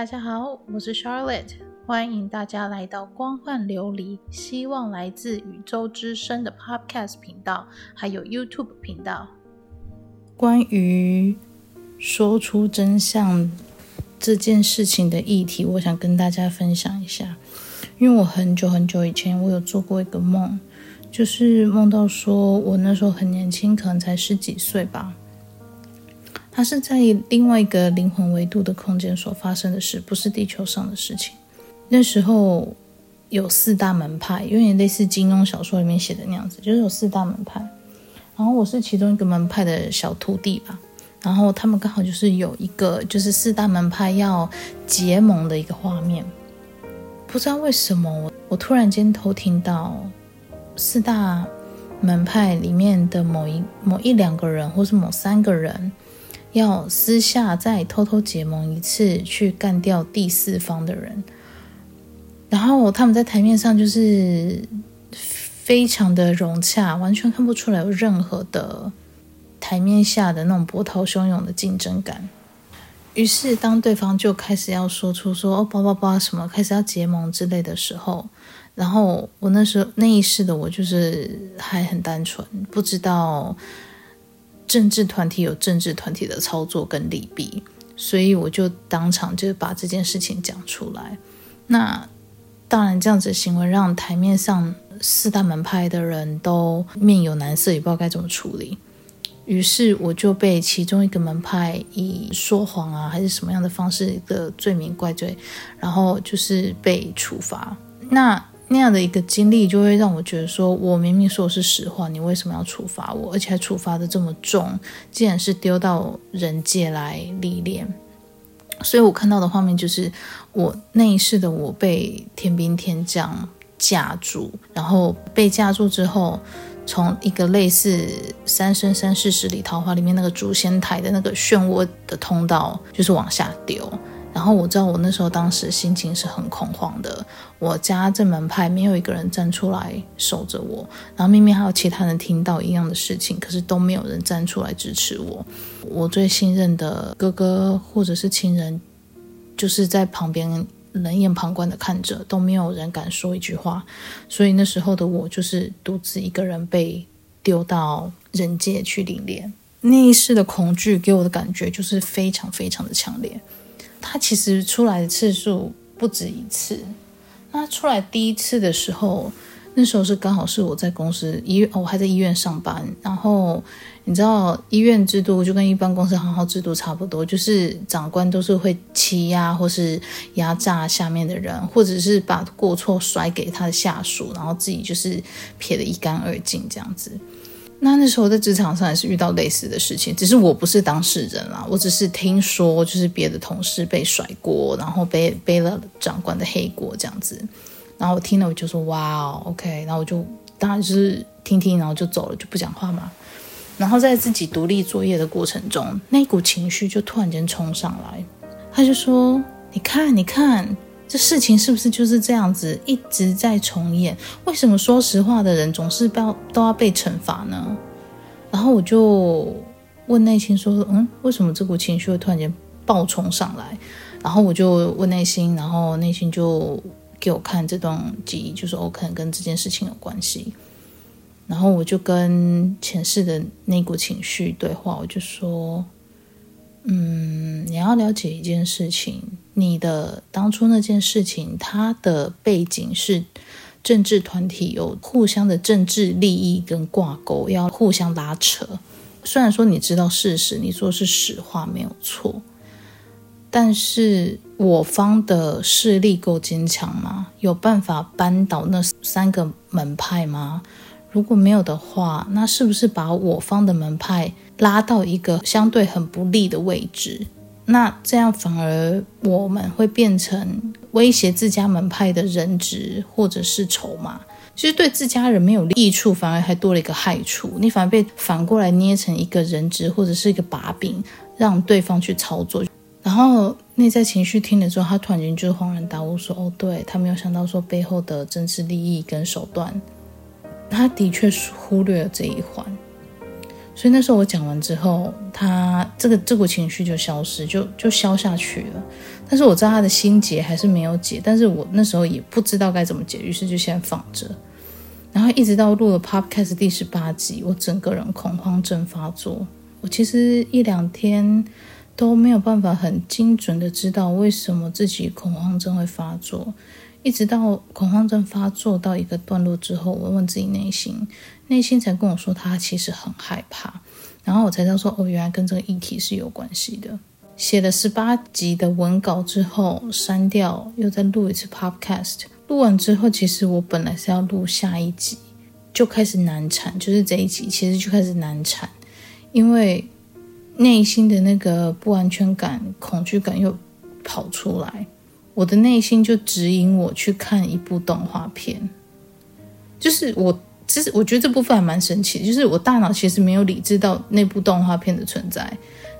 大家好，我是 Charlotte，欢迎大家来到光幻琉璃，希望来自宇宙之声的 Podcast 频道，还有 YouTube 频道。关于说出真相这件事情的议题，我想跟大家分享一下，因为我很久很久以前，我有做过一个梦，就是梦到说我那时候很年轻，可能才十几岁吧。它是在另外一个灵魂维度的空间所发生的事，不是地球上的事情。那时候有四大门派，有点类似金庸小说里面写的那样子，就是有四大门派。然后我是其中一个门派的小徒弟吧。然后他们刚好就是有一个，就是四大门派要结盟的一个画面。不知道为什么，我我突然间偷听到四大门派里面的某一某一两个人，或是某三个人。要私下再偷偷结盟一次，去干掉第四方的人。然后他们在台面上就是非常的融洽，完全看不出来有任何的台面下的那种波涛汹涌的竞争感。于是，当对方就开始要说出说哦，叭叭叭什么，开始要结盟之类的时候，然后我那时候那一世的我就是还很单纯，不知道。政治团体有政治团体的操作跟利弊，所以我就当场就把这件事情讲出来。那当然，这样子的行为让台面上四大门派的人都面有难色，也不知道该怎么处理。于是我就被其中一个门派以说谎啊，还是什么样的方式的罪名怪罪，然后就是被处罚。那那样的一个经历，就会让我觉得说，我明明说的是实话，你为什么要处罚我？而且还处罚的这么重，竟然是丢到人界来历练。所以我看到的画面就是，我那一世的我被天兵天将架住，然后被架住之后，从一个类似《三生三世十里桃花》里面那个诛仙台的那个漩涡的通道，就是往下丢。然后我知道我那时候当时心情是很恐慌的，我家这门派没有一个人站出来守着我，然后明明还有其他人听到一样的事情，可是都没有人站出来支持我。我最信任的哥哥或者是亲人，就是在旁边冷眼旁观的看着，都没有人敢说一句话。所以那时候的我就是独自一个人被丢到人界去历练。那一世的恐惧给我的感觉就是非常非常的强烈。他其实出来的次数不止一次。那出来第一次的时候，那时候是刚好是我在公司医院，我还在医院上班。然后你知道，医院制度就跟一般公司行号制度差不多，就是长官都是会欺压或是压榨下面的人，或者是把过错甩给他的下属，然后自己就是撇得一干二净这样子。那那时候在职场上也是遇到类似的事情，只是我不是当事人啦，我只是听说就是别的同事被甩锅，然后背背了长官的黑锅这样子，然后我听了我就说哇哦，OK，然后我就当然就是听听，然后就走了，就不讲话嘛。然后在自己独立作业的过程中，那股情绪就突然间冲上来，他就说：“你看，你看。”这事情是不是就是这样子一直在重演？为什么说实话的人总是要都要被惩罚呢？然后我就问内心说：“嗯，为什么这股情绪会突然间爆冲上来？”然后我就问内心，然后内心就给我看这段记忆，就说我可能跟这件事情有关系。然后我就跟前世的那股情绪对话，我就说。嗯，你要了解一件事情，你的当初那件事情，它的背景是政治团体有互相的政治利益跟挂钩，要互相拉扯。虽然说你知道事实，你说是实话没有错，但是我方的势力够坚强吗？有办法扳倒那三个门派吗？如果没有的话，那是不是把我方的门派拉到一个相对很不利的位置？那这样反而我们会变成威胁自家门派的人质或者是筹码。其实对自家人没有益处，反而还多了一个害处。你反而被反过来捏成一个人质或者是一个把柄，让对方去操作。然后内在情绪听了之后，他突然间就恍然大悟说：“哦，对，他没有想到说背后的政治利益跟手段。”他的确是忽略了这一环，所以那时候我讲完之后，他这个这股情绪就消失，就就消下去了。但是我知道他的心结还是没有解，但是我那时候也不知道该怎么解，于是就先放着。然后一直到录了 Podcast 第十八集，我整个人恐慌症发作。我其实一两天都没有办法很精准的知道为什么自己恐慌症会发作。一直到恐慌症发作到一个段落之后，我问自己内心，内心才跟我说他其实很害怕。然后我才知道说，哦，原来跟这个议题是有关系的。写了十八集的文稿之后，删掉，又再录一次 Podcast。录完之后，其实我本来是要录下一集，就开始难产，就是这一集其实就开始难产，因为内心的那个不安全感、恐惧感又跑出来，我的内心就指引我去看一部动画片。就是我，其实我觉得这部分还蛮神奇，就是我大脑其实没有理智到那部动画片的存在，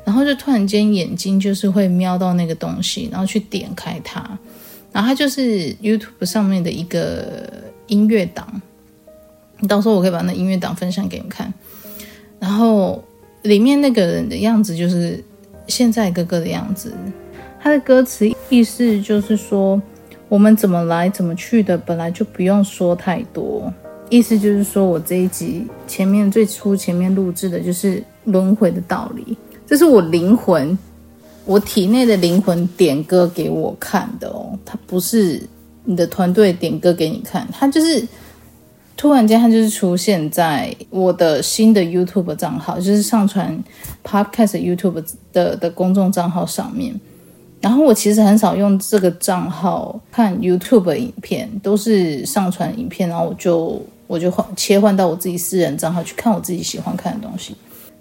然后就突然间眼睛就是会瞄到那个东西，然后去点开它。然后它就是 YouTube 上面的一个音乐档，你到时候我可以把那音乐档分享给你们看。然后里面那个人的样子就是现在哥哥的样子，他的歌词意思就是说，我们怎么来怎么去的，本来就不用说太多。意思就是说我这一集前面最初前面录制的就是轮回的道理，这是我灵魂。我体内的灵魂点歌给我看的哦，它不是你的团队点歌给你看，它就是突然间他就是出现在我的新的 YouTube 账号，就是上传 Podcast YouTube 的的公众账号上面。然后我其实很少用这个账号看 YouTube 影片，都是上传影片，然后我就我就换切换到我自己私人账号去看我自己喜欢看的东西。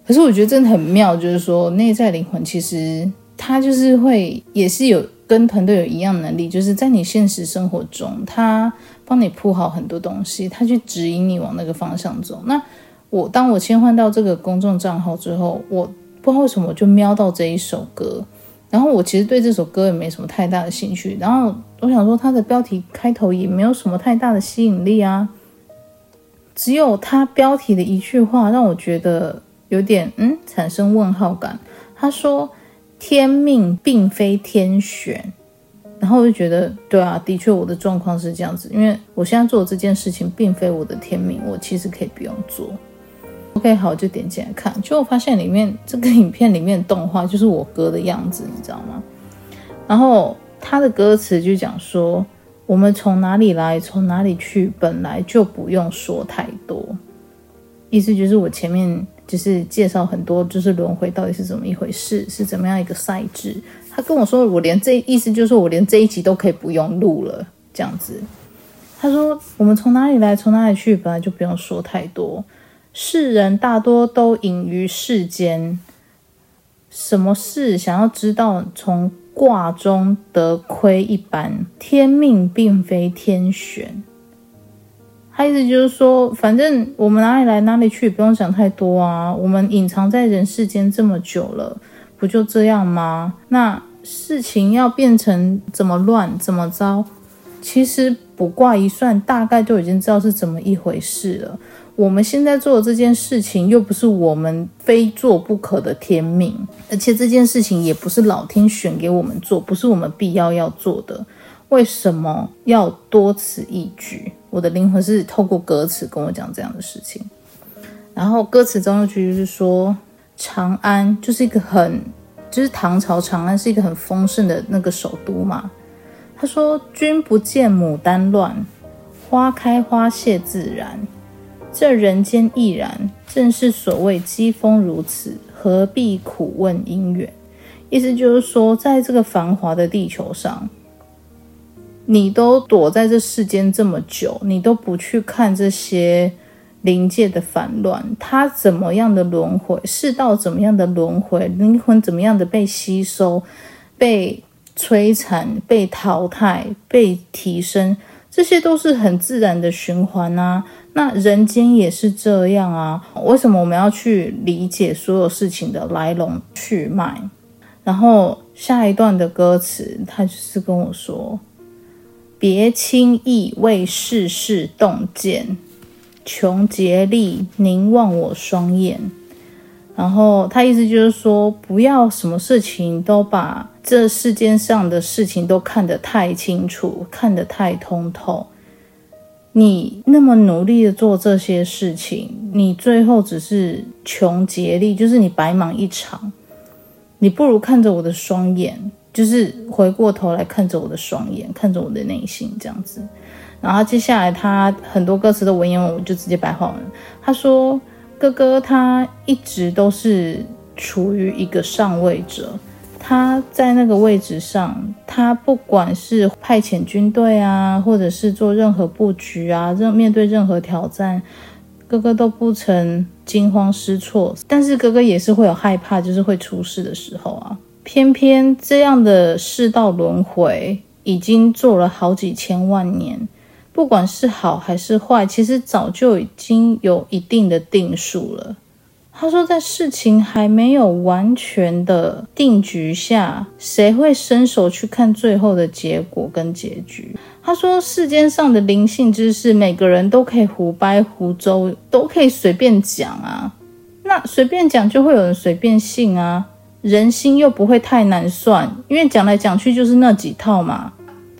可是我觉得真的很妙，就是说内在灵魂其实。它就是会，也是有跟团队有一样能力，就是在你现实生活中，它帮你铺好很多东西，它去指引你往那个方向走。那我当我切换到这个公众账号之后，我不知道为什么我就瞄到这一首歌，然后我其实对这首歌也没什么太大的兴趣，然后我想说它的标题开头也没有什么太大的吸引力啊，只有他标题的一句话让我觉得有点嗯产生问号感。他说。天命并非天选，然后我就觉得，对啊，的确我的状况是这样子，因为我现在做的这件事情并非我的天命，我其实可以不用做。OK，好，就点进来看，结果发现里面这个影片里面的动画就是我哥的样子，你知道吗？然后他的歌词就讲说，我们从哪里来，从哪里去，本来就不用说太多，意思就是我前面。就是介绍很多，就是轮回到底是怎么一回事，是怎么样一个赛制。他跟我说，我连这意思就是我连这一集都可以不用录了，这样子。他说，我们从哪里来，从哪里去，本来就不用说太多。世人大多都隐于世间，什么事想要知道，从卦中得亏一般。天命并非天选。他意思就是说，反正我们哪里来哪里去，不用想太多啊。我们隐藏在人世间这么久了，不就这样吗？那事情要变成怎么乱怎么糟，其实卜卦一算，大概就已经知道是怎么一回事了。我们现在做的这件事情，又不是我们非做不可的天命，而且这件事情也不是老天选给我们做，不是我们必要要做的。为什么要多此一举？我的灵魂是透过歌词跟我讲这样的事情。然后歌词中一句就是说，长安就是一个很，就是唐朝长安是一个很丰盛的那个首都嘛。他说：“君不见牡丹乱，花开花谢自然。这人间亦然，正是所谓机锋如此，何必苦问因缘？”意思就是说，在这个繁华的地球上。你都躲在这世间这么久，你都不去看这些灵界的烦乱，它怎么样的轮回，世道怎么样的轮回，灵魂怎么样的被吸收、被摧残、被淘汰、被提升，这些都是很自然的循环啊。那人间也是这样啊。为什么我们要去理解所有事情的来龙去脉？然后下一段的歌词，他就是跟我说。别轻易为世事动见，穷竭力凝望我双眼，然后他意思就是说，不要什么事情都把这世间上的事情都看得太清楚，看得太通透。你那么努力的做这些事情，你最后只是穷竭力，就是你白忙一场。你不如看着我的双眼，就是回过头来看着我的双眼，看着我的内心这样子。然后接下来他很多歌词的文言文，我就直接白话文。他说。哥哥他一直都是处于一个上位者，他在那个位置上，他不管是派遣军队啊，或者是做任何布局啊，任面对任何挑战，哥哥都不曾惊慌失措。但是哥哥也是会有害怕，就是会出事的时候啊。偏偏这样的世道轮回，已经做了好几千万年。不管是好还是坏，其实早就已经有一定的定数了。他说，在事情还没有完全的定局下，谁会伸手去看最后的结果跟结局？他说，世间上的灵性知识，每个人都可以胡掰胡诌，都可以随便讲啊。那随便讲，就会有人随便信啊。人心又不会太难算，因为讲来讲去就是那几套嘛。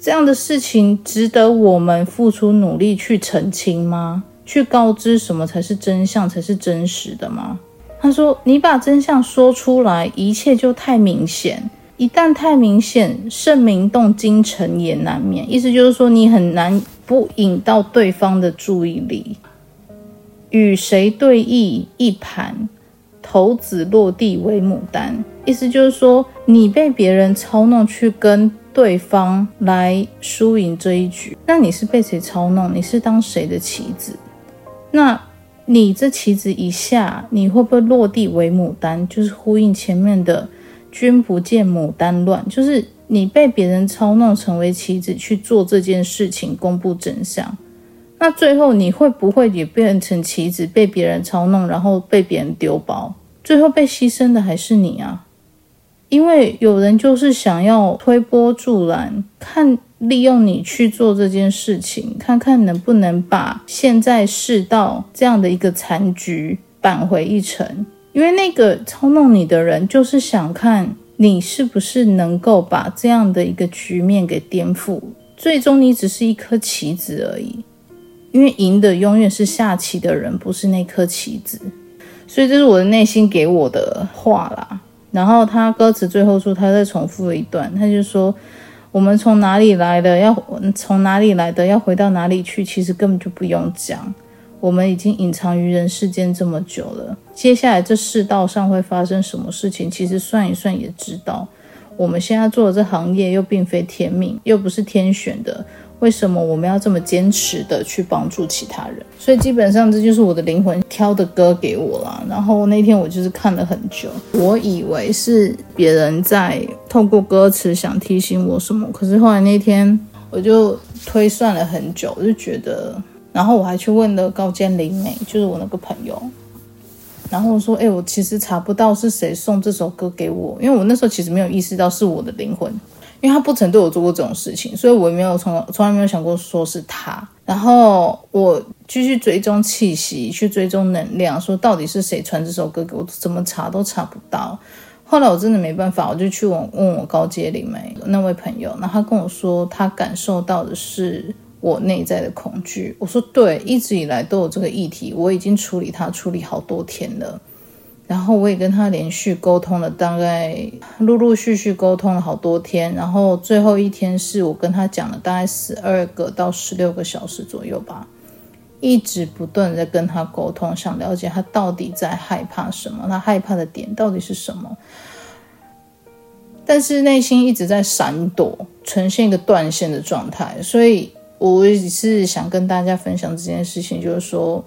这样的事情值得我们付出努力去澄清吗？去告知什么才是真相，才是真实的吗？他说：“你把真相说出来，一切就太明显。一旦太明显，圣明动京城也难免。意思就是说，你很难不引到对方的注意力。与谁对弈一盘，头子落地为牡丹。意思就是说，你被别人操弄去跟。”对方来输赢这一局，那你是被谁操弄？你是当谁的棋子？那你这棋子一下，你会不会落地为牡丹？就是呼应前面的“君不见牡丹乱”，就是你被别人操弄成为棋子去做这件事情，公布真相。那最后你会不会也变成棋子，被别人操弄，然后被别人丢包？最后被牺牲的还是你啊？因为有人就是想要推波助澜，看利用你去做这件事情，看看能不能把现在世道这样的一个残局扳回一城。因为那个操弄你的人就是想看你是不是能够把这样的一个局面给颠覆，最终你只是一颗棋子而已。因为赢的永远是下棋的人，不是那颗棋子。所以这是我的内心给我的话啦。然后他歌词最后处，他再重复了一段，他就说：“我们从哪里来的，要从哪里来的，要回到哪里去，其实根本就不用讲。我们已经隐藏于人世间这么久了，接下来这世道上会发生什么事情，其实算一算也知道。我们现在做的这行业又并非天命，又不是天选的。”为什么我们要这么坚持的去帮助其他人？所以基本上这就是我的灵魂挑的歌给我啦。然后那天我就是看了很久，我以为是别人在透过歌词想提醒我什么，可是后来那天我就推算了很久，我就觉得，然后我还去问了高见灵美，就是我那个朋友，然后我说，哎，我其实查不到是谁送这首歌给我，因为我那时候其实没有意识到是我的灵魂。因为他不曾对我做过这种事情，所以我也没有从从来没有想过说是他。然后我继续追踪气息，去追踪能量，说到底是谁传这首歌给我，怎么查都查不到。后来我真的没办法，我就去问问我高阶灵媒那位朋友，那他跟我说，他感受到的是我内在的恐惧。我说对，一直以来都有这个议题，我已经处理它，处理好多天了。然后我也跟他连续沟通了，大概陆陆续续沟通了好多天，然后最后一天是我跟他讲了大概十二个到十六个小时左右吧，一直不断在跟他沟通，想了解他到底在害怕什么，他害怕的点到底是什么，但是内心一直在闪躲，呈现一个断线的状态，所以我也是想跟大家分享这件事情，就是说。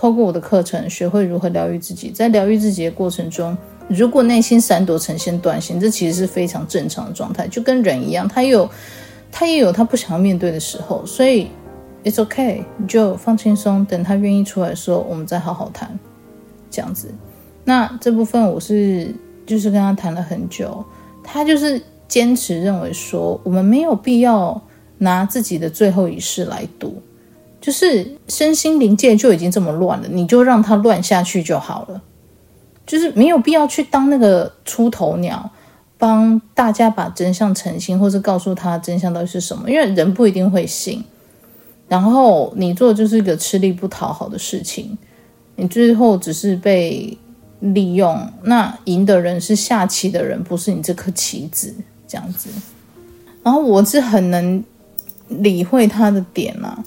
透过我的课程，学会如何疗愈自己。在疗愈自己的过程中，如果内心闪躲、呈现断线，这其实是非常正常的状态，就跟人一样，他有他也有他不想要面对的时候。所以，it's okay，你就放轻松，等他愿意出来说，我们再好好谈，这样子。那这部分我是就是跟他谈了很久，他就是坚持认为说，我们没有必要拿自己的最后一世来赌。就是身心灵界就已经这么乱了，你就让它乱下去就好了。就是没有必要去当那个出头鸟，帮大家把真相澄清，或是告诉他真相到底是什么，因为人不一定会信。然后你做就是一个吃力不讨好的事情，你最后只是被利用。那赢的人是下棋的人，不是你这颗棋子这样子。然后我是很能理会他的点啦、啊，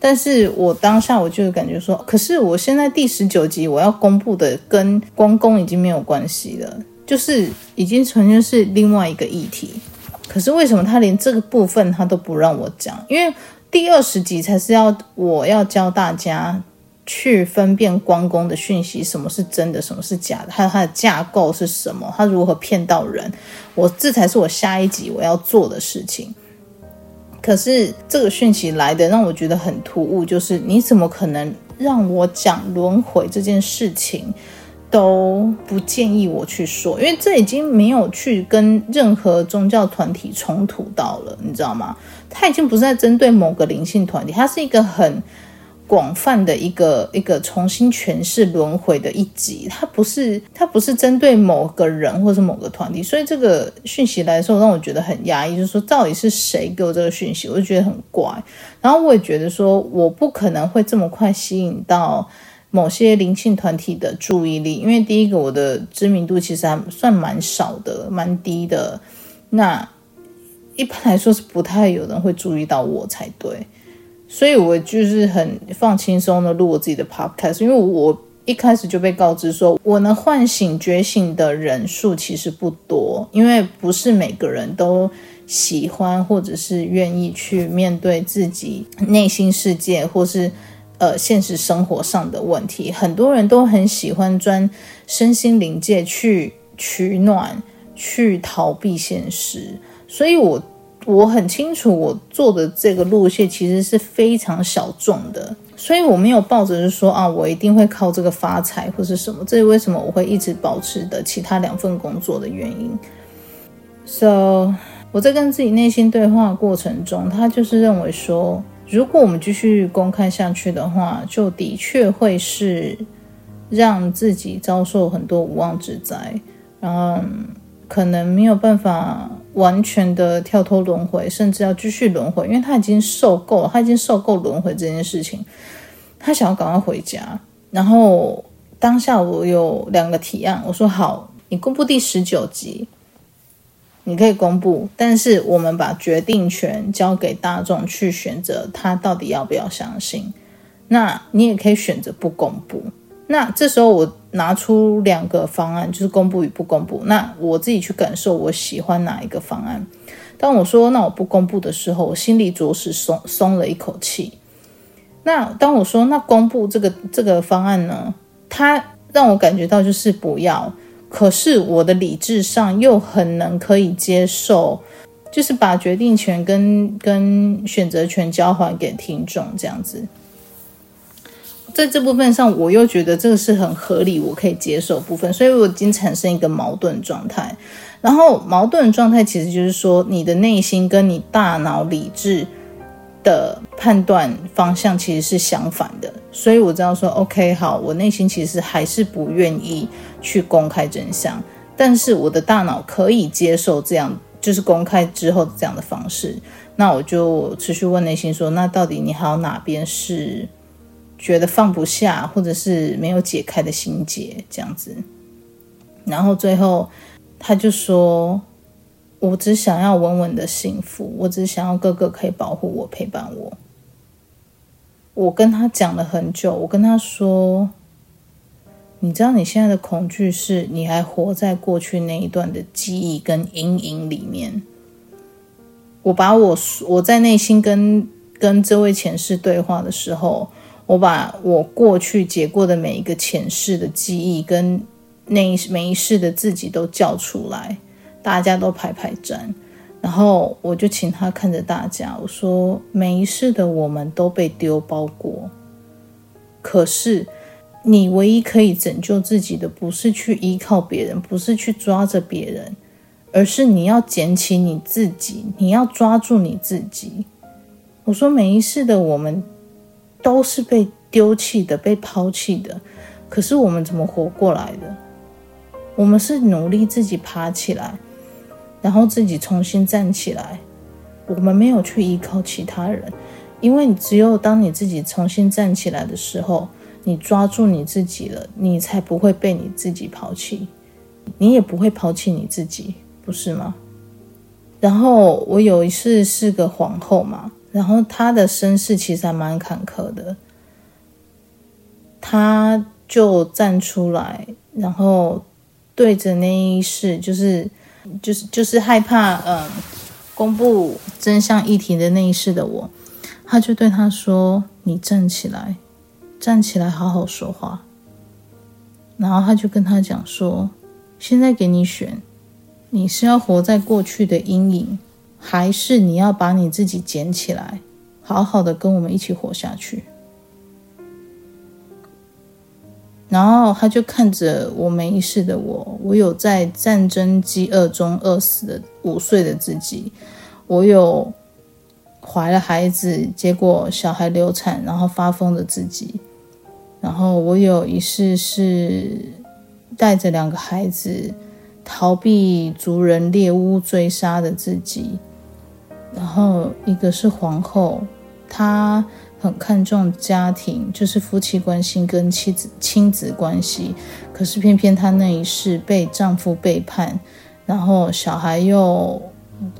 但是我当下我就感觉说，可是我现在第十九集我要公布的跟关公已经没有关系了，就是已经完全是另外一个议题。可是为什么他连这个部分他都不让我讲？因为第二十集才是要我要教大家去分辨关公的讯息，什么是真的，什么是假的，还有它的架构是什么，他如何骗到人。我这才是我下一集我要做的事情。可是这个讯息来的让我觉得很突兀，就是你怎么可能让我讲轮回这件事情？都不建议我去说，因为这已经没有去跟任何宗教团体冲突到了，你知道吗？他已经不是在针对某个灵性团体，他是一个很广泛的一个一个重新诠释轮回的一集，它不是它不是针对某个人或是某个团体，所以这个讯息来的时候让我觉得很压抑，就是说到底是谁给我这个讯息，我就觉得很怪，然后我也觉得说我不可能会这么快吸引到。某些灵性团体的注意力，因为第一个我的知名度其实还算蛮少的，蛮低的。那一般来说是不太有人会注意到我才对，所以我就是很放轻松的录我自己的 podcast，因为我一开始就被告知说，我能唤醒觉醒的人数其实不多，因为不是每个人都喜欢或者是愿意去面对自己内心世界，或是。呃，现实生活上的问题，很多人都很喜欢钻身心灵界去取暖，去逃避现实。所以我我很清楚，我做的这个路线其实是非常小众的，所以我没有抱着是说啊，我一定会靠这个发财或是什么。这是为什么我会一直保持的其他两份工作的原因。So，我在跟自己内心对话过程中，他就是认为说。如果我们继续公开下去的话，就的确会是让自己遭受很多无妄之灾，然后可能没有办法完全的跳脱轮回，甚至要继续轮回，因为他已经受够了，他已经受够轮回这件事情，他想要赶快回家。然后当下我有两个提案，我说好，你公布第十九集。你可以公布，但是我们把决定权交给大众去选择，他到底要不要相信。那你也可以选择不公布。那这时候我拿出两个方案，就是公布与不公布。那我自己去感受，我喜欢哪一个方案。当我说那我不公布的时候，我心里着实松松了一口气。那当我说那公布这个这个方案呢，它让我感觉到就是不要。可是我的理智上又很能可以接受，就是把决定权跟跟选择权交还给听众这样子，在这部分上我又觉得这个是很合理，我可以接受部分，所以我已经产生一个矛盾状态。然后矛盾状态其实就是说，你的内心跟你大脑理智的判断方向其实是相反的，所以我知道说，OK，好，我内心其实还是不愿意去公开真相，但是我的大脑可以接受这样，就是公开之后这样的方式。那我就持续问内心说，那到底你还有哪边是觉得放不下，或者是没有解开的心结这样子？然后最后他就说。我只想要稳稳的幸福，我只想要哥哥可以保护我、陪伴我。我跟他讲了很久，我跟他说：“你知道你现在的恐惧是你还活在过去那一段的记忆跟阴影里面。”我把我我在内心跟跟这位前世对话的时候，我把我过去结过的每一个前世的记忆跟那一每一世的自己都叫出来。大家都排排站，然后我就请他看着大家，我说：“每一世的我们都被丢包过，可是你唯一可以拯救自己的，不是去依靠别人，不是去抓着别人，而是你要捡起你自己，你要抓住你自己。”我说：“每一世的我们都是被丢弃的，被抛弃的，可是我们怎么活过来的？我们是努力自己爬起来，然后自己重新站起来。我们没有去依靠其他人，因为你只有当你自己重新站起来的时候，你抓住你自己了，你才不会被你自己抛弃，你也不会抛弃你自己，不是吗？然后我有一次是个皇后嘛，然后他的身世其实还蛮坎坷的，他就站出来，然后。对着那一世，就是就是就是害怕，嗯，公布真相议题的那一世的我，他就对他说：“你站起来，站起来，好好说话。”然后他就跟他讲说：“现在给你选，你是要活在过去的阴影，还是你要把你自己捡起来，好好的跟我们一起活下去？”然后他就看着我没意识的我，我有在战争饥饿中饿死的五岁的自己，我有怀了孩子，结果小孩流产然后发疯的自己，然后我有一世是带着两个孩子逃避族人猎巫追杀的自己，然后一个是皇后，她。很看重家庭，就是夫妻关系跟妻子亲子关系。可是偏偏她那一世被丈夫背叛，然后小孩又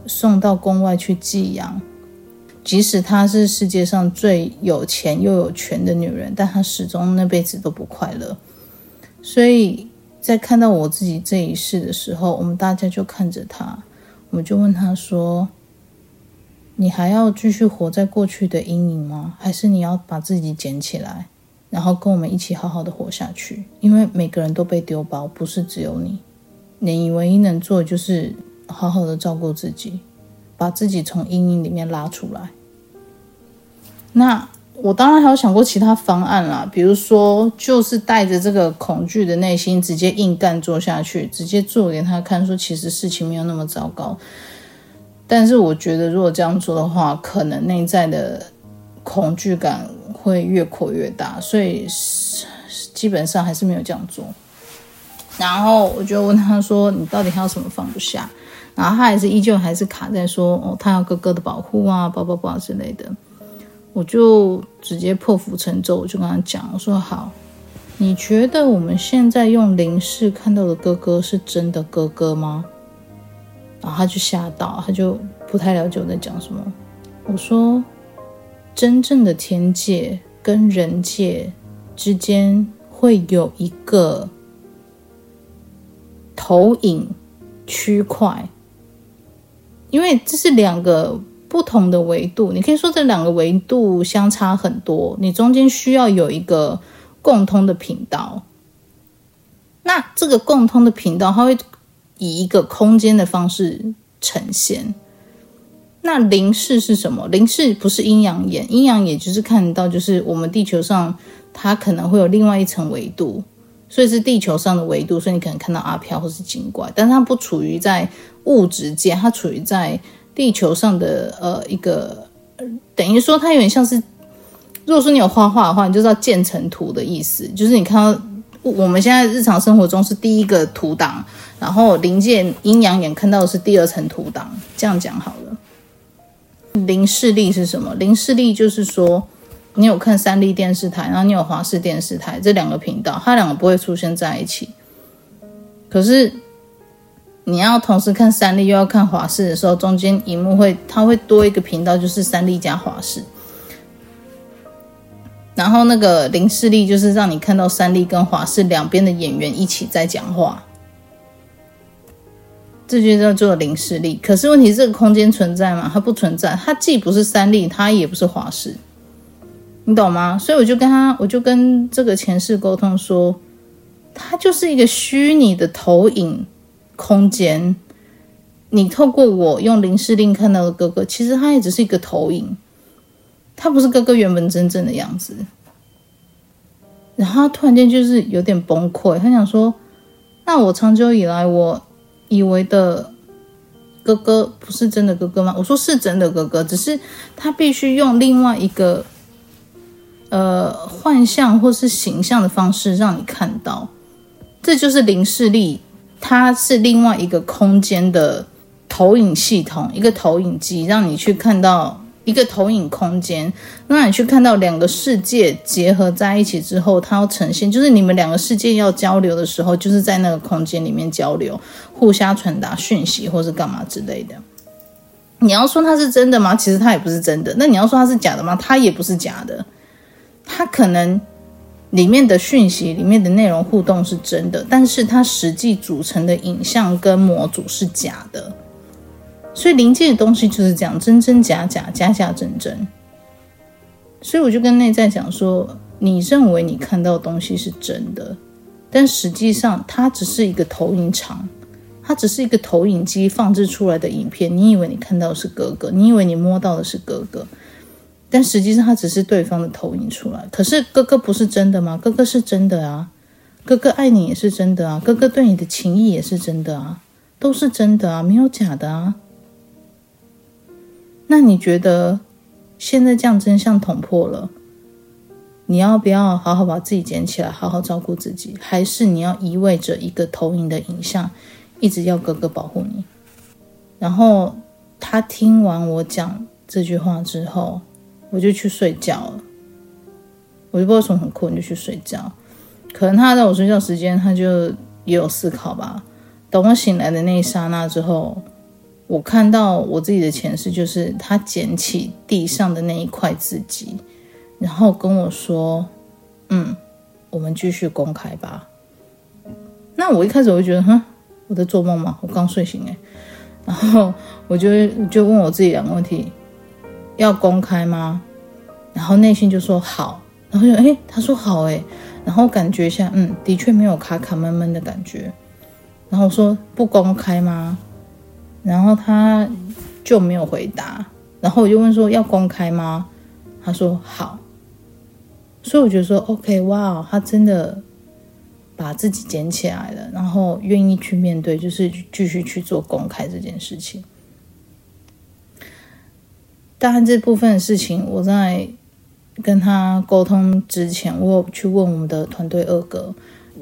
送到宫外去寄养。即使她是世界上最有钱又有权的女人，但她始终那辈子都不快乐。所以在看到我自己这一世的时候，我们大家就看着她，我们就问她说。你还要继续活在过去的阴影吗？还是你要把自己捡起来，然后跟我们一起好好的活下去？因为每个人都被丢包，不是只有你。你唯一能做的就是好好的照顾自己，把自己从阴影里面拉出来。那我当然还有想过其他方案啦，比如说就是带着这个恐惧的内心，直接硬干做下去，直接做给他看，说其实事情没有那么糟糕。但是我觉得，如果这样做的话，可能内在的恐惧感会越扩越大，所以基本上还是没有这样做。然后我就问他说：“你到底还有什么放不下？”然后他还是依旧还是卡在说：“哦，他要哥哥的保护啊，叭叭叭之类的。”我就直接破釜沉舟，我就跟他讲：“我说好，你觉得我们现在用灵视看到的哥哥是真的哥哥吗？”然后他就吓到，他就不太了解我在讲什么。我说，真正的天界跟人界之间会有一个投影区块，因为这是两个不同的维度。你可以说这两个维度相差很多，你中间需要有一个共通的频道。那这个共通的频道，它会。以一个空间的方式呈现。那灵视是什么？灵视不是阴阳眼，阴阳眼就是看到，就是我们地球上它可能会有另外一层维度，所以是地球上的维度，所以你可能看到阿飘或是精怪，但它不处于在物质界，它处于在地球上的呃一个，等于说它有点像是，如果说你有画画的话，你就知道渐层图的意思，就是你看到我们现在日常生活中是第一个图档。然后灵界阴阳眼看到的是第二层图档，这样讲好了。零视力是什么？零视力就是说，你有看三立电视台，然后你有华视电视台这两个频道，它两个不会出现在一起。可是你要同时看三立又要看华视的时候，中间荧幕会它会多一个频道，就是三立加华视。然后那个灵视力就是让你看到三立跟华视两边的演员一起在讲话。这就叫做灵视力，可是问题这个空间存在吗？它不存在，它既不是三立，它也不是华视，你懂吗？所以我就跟他，我就跟这个前世沟通说，它就是一个虚拟的投影空间。你透过我用灵视力看到的哥哥，其实他也只是一个投影，他不是哥哥原本真正的样子。然后他突然间就是有点崩溃，他想说，那我长久以来我。以为的哥哥不是真的哥哥吗？我说是真的哥哥，只是他必须用另外一个呃幻象或是形象的方式让你看到，这就是灵视力它是另外一个空间的投影系统，一个投影机，让你去看到一个投影空间，让你去看到两个世界结合在一起之后，它要呈现，就是你们两个世界要交流的时候，就是在那个空间里面交流，互相传达讯息，或是干嘛之类的。你要说它是真的吗？其实它也不是真的。那你要说它是假的吗？它也不是假的。它可能里面的讯息、里面的内容互动是真的，但是它实际组成的影像跟模组是假的。所以灵界的东西就是这样，真真假假，假假真真。所以我就跟内在讲说，你认为你看到的东西是真的，但实际上它只是一个投影场。它只是一个投影机放置出来的影片，你以为你看到的是哥哥，你以为你摸到的是哥哥，但实际上它只是对方的投影出来。可是哥哥不是真的吗？哥哥是真的啊，哥哥爱你也是真的啊，哥哥对你的情谊也是真的啊，都是真的啊，没有假的啊。那你觉得现在这样真相捅破了，你要不要好好把自己捡起来，好好照顾自己，还是你要依偎着一个投影的影像？一直要哥哥保护你，然后他听完我讲这句话之后，我就去睡觉了。我就不知道为什么很困，就去睡觉。可能他在我睡觉时间，他就也有思考吧。等我醒来的那一刹那之后，我看到我自己的前世，就是他捡起地上的那一块字迹，然后跟我说：“嗯，我们继续公开吧。”那我一开始我就觉得，哼。我在做梦吗？我刚睡醒诶，然后我就就问我自己两个问题：要公开吗？然后内心就说好，然后就诶，他说好诶，然后感觉一下，嗯，的确没有卡卡闷闷的感觉。然后我说不公开吗？然后他就没有回答。然后我就问说要公开吗？他说好。所以我觉得说 OK，哇，他真的。把自己捡起来了，然后愿意去面对，就是继续去做公开这件事情。当然，这部分的事情，我在跟他沟通之前，我有去问我们的团队二哥，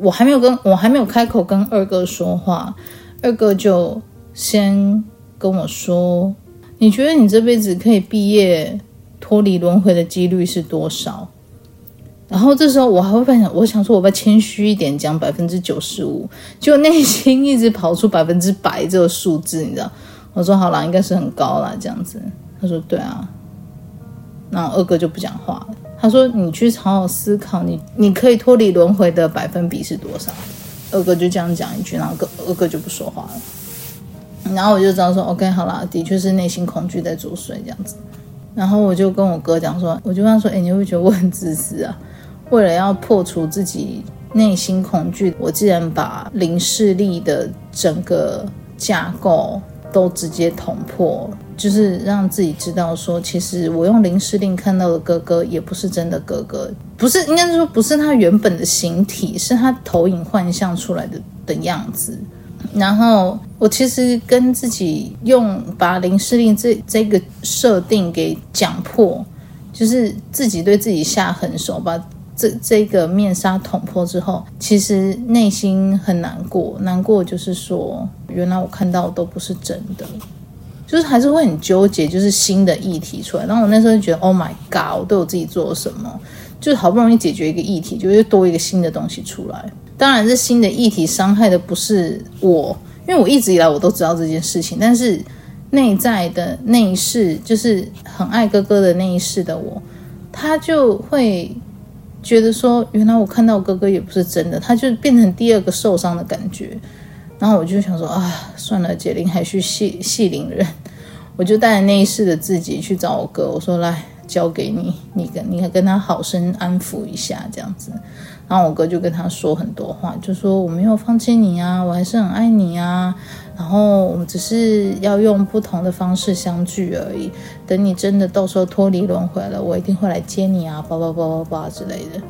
我还没有跟我还没有开口跟二哥说话，二哥就先跟我说：“你觉得你这辈子可以毕业脱离轮回的几率是多少？”然后这时候我还会发现，我想说，我要谦虚一点讲百分之九十五，就内心一直跑出百分之百这个数字，你知道？我说好啦，应该是很高啦，这样子。他说对啊，然后二哥就不讲话了。他说你去好好思考你，你可以脱离轮回的百分比是多少？二哥就这样讲一句，然后二哥就不说话了。然后我就知道说，OK，好啦，的确是内心恐惧在作祟这样子。然后我就跟我哥讲说，我就跟他说，哎，你会觉得我很自私啊？为了要破除自己内心恐惧，我竟然把灵视力的整个架构都直接捅破，就是让自己知道说，其实我用灵视力看到的哥哥也不是真的哥哥，不是，应该是说不是他原本的形体，是他投影幻象出来的的样子。然后我其实跟自己用把灵视力这这个设定给讲破，就是自己对自己下狠手把。这这个面纱捅破之后，其实内心很难过，难过就是说，原来我看到的都不是真的，就是还是会很纠结，就是新的议题出来。然后我那时候就觉得，Oh my God，我对我自己做了什么？就是好不容易解决一个议题，就又多一个新的东西出来。当然，这新的议题伤害的不是我，因为我一直以来我都知道这件事情，但是内在的那一世，就是很爱哥哥的那一世的我，他就会。觉得说，原来我看到哥哥也不是真的，他就变成第二个受伤的感觉。然后我就想说啊，算了，解铃还须系系铃人，我就带着那一世的自己去找我哥，我说来交给你，你跟你跟他好生安抚一下这样子。然后我哥就跟他说很多话，就说我没有放弃你啊，我还是很爱你啊。然后我们只是要用不同的方式相聚而已。等你真的到时候脱离轮回了，我一定会来接你啊，叭叭叭叭叭之类的。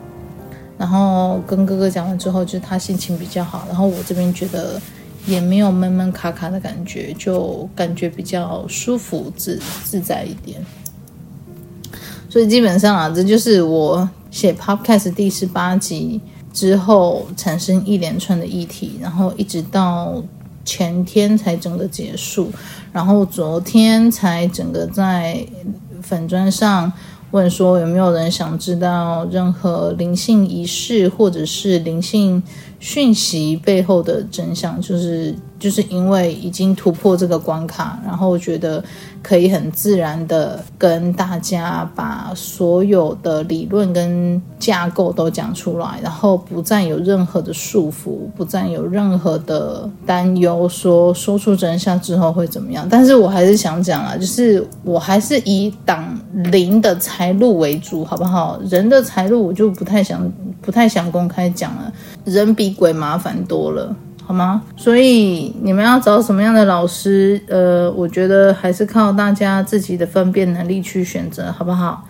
然后跟哥哥讲完之后，就是他心情比较好。然后我这边觉得也没有闷闷卡卡的感觉，就感觉比较舒服自自在一点。所以基本上啊，这就是我写 Podcast 第十八集之后产生一连串的议题，然后一直到前天才整个结束，然后昨天才整个在粉砖上问说有没有人想知道任何灵性仪式或者是灵性讯息背后的真相，就是就是因为已经突破这个关卡，然后我觉得可以很自然的跟大家把所有的理论跟架构都讲出来，然后不再有任何的束缚，不再有任何的担忧，说说出真相之后会怎么样。但是我还是想讲啊，就是我还是以挡零的财路为主，好不好？人的财路我就不太想不太想公开讲了，人比。鬼麻烦多了，好吗？所以你们要找什么样的老师？呃，我觉得还是靠大家自己的分辨能力去选择，好不好？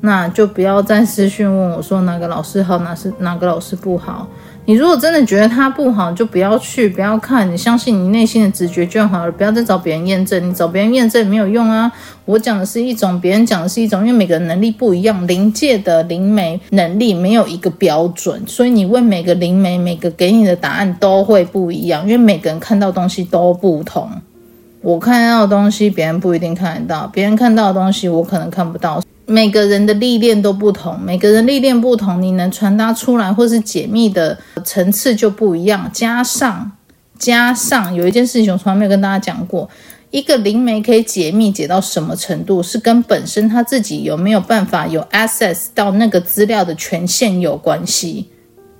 那就不要再私讯问我说哪个老师好，哪是哪个老师不好。你如果真的觉得他不好，就不要去，不要看，你相信你内心的直觉就好了，不要再找别人验证。你找别人验证没有用啊！我讲的是一种，别人讲的是一种，因为每个人能力不一样，灵界的灵媒能力没有一个标准，所以你问每个灵媒，每个给你的答案都会不一样，因为每个人看到东西都不同。我看到的东西，别人不一定看得到；别人看到的东西，我可能看不到。每个人的历练都不同，每个人历练不同，你能传达出来或是解密的层次就不一样。加上，加上有一件事情我从来没有跟大家讲过，一个灵媒可以解密解到什么程度，是跟本身他自己有没有办法有 access 到那个资料的权限有关系。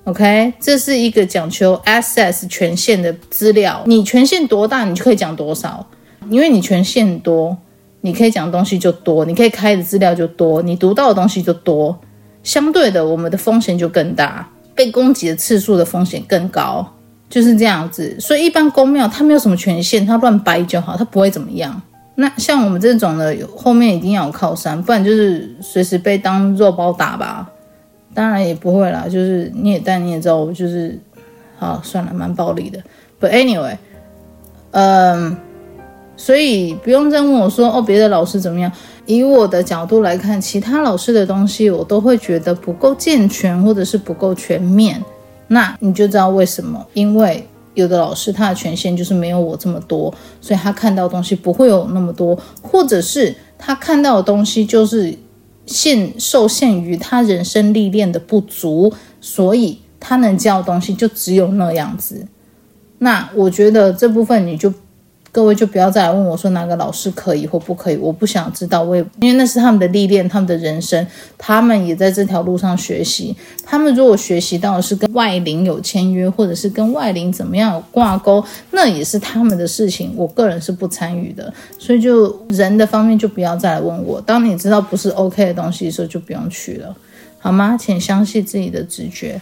OK，这是一个讲求 access 权限的资料，你权限多大，你就可以讲多少，因为你权限多。你可以讲的东西就多，你可以开的资料就多，你读到的东西就多，相对的，我们的风险就更大，被攻击的次数的风险更高，就是这样子。所以一般公庙它没有什么权限，它乱掰就好，它不会怎么样。那像我们这种的，后面一定要有靠山，不然就是随时被当肉包打吧。当然也不会啦，就是你也但你也知道，我就是好算了，蛮暴力的。But anyway，嗯。所以不用再问我说哦，别的老师怎么样？以我的角度来看，其他老师的东西我都会觉得不够健全，或者是不够全面。那你就知道为什么？因为有的老师他的权限就是没有我这么多，所以他看到东西不会有那么多，或者是他看到的东西就是限受限于他人生历练的不足，所以他能教的东西就只有那样子。那我觉得这部分你就。各位就不要再来问我说哪个老师可以或不可以，我不想知道，我也因为那是他们的历练，他们的人生，他们也在这条路上学习。他们如果学习到的是跟外灵有签约，或者是跟外灵怎么样有挂钩，那也是他们的事情，我个人是不参与的。所以就人的方面就不要再来问我。当你知道不是 OK 的东西的时候，就不用去了，好吗？请相信自己的直觉。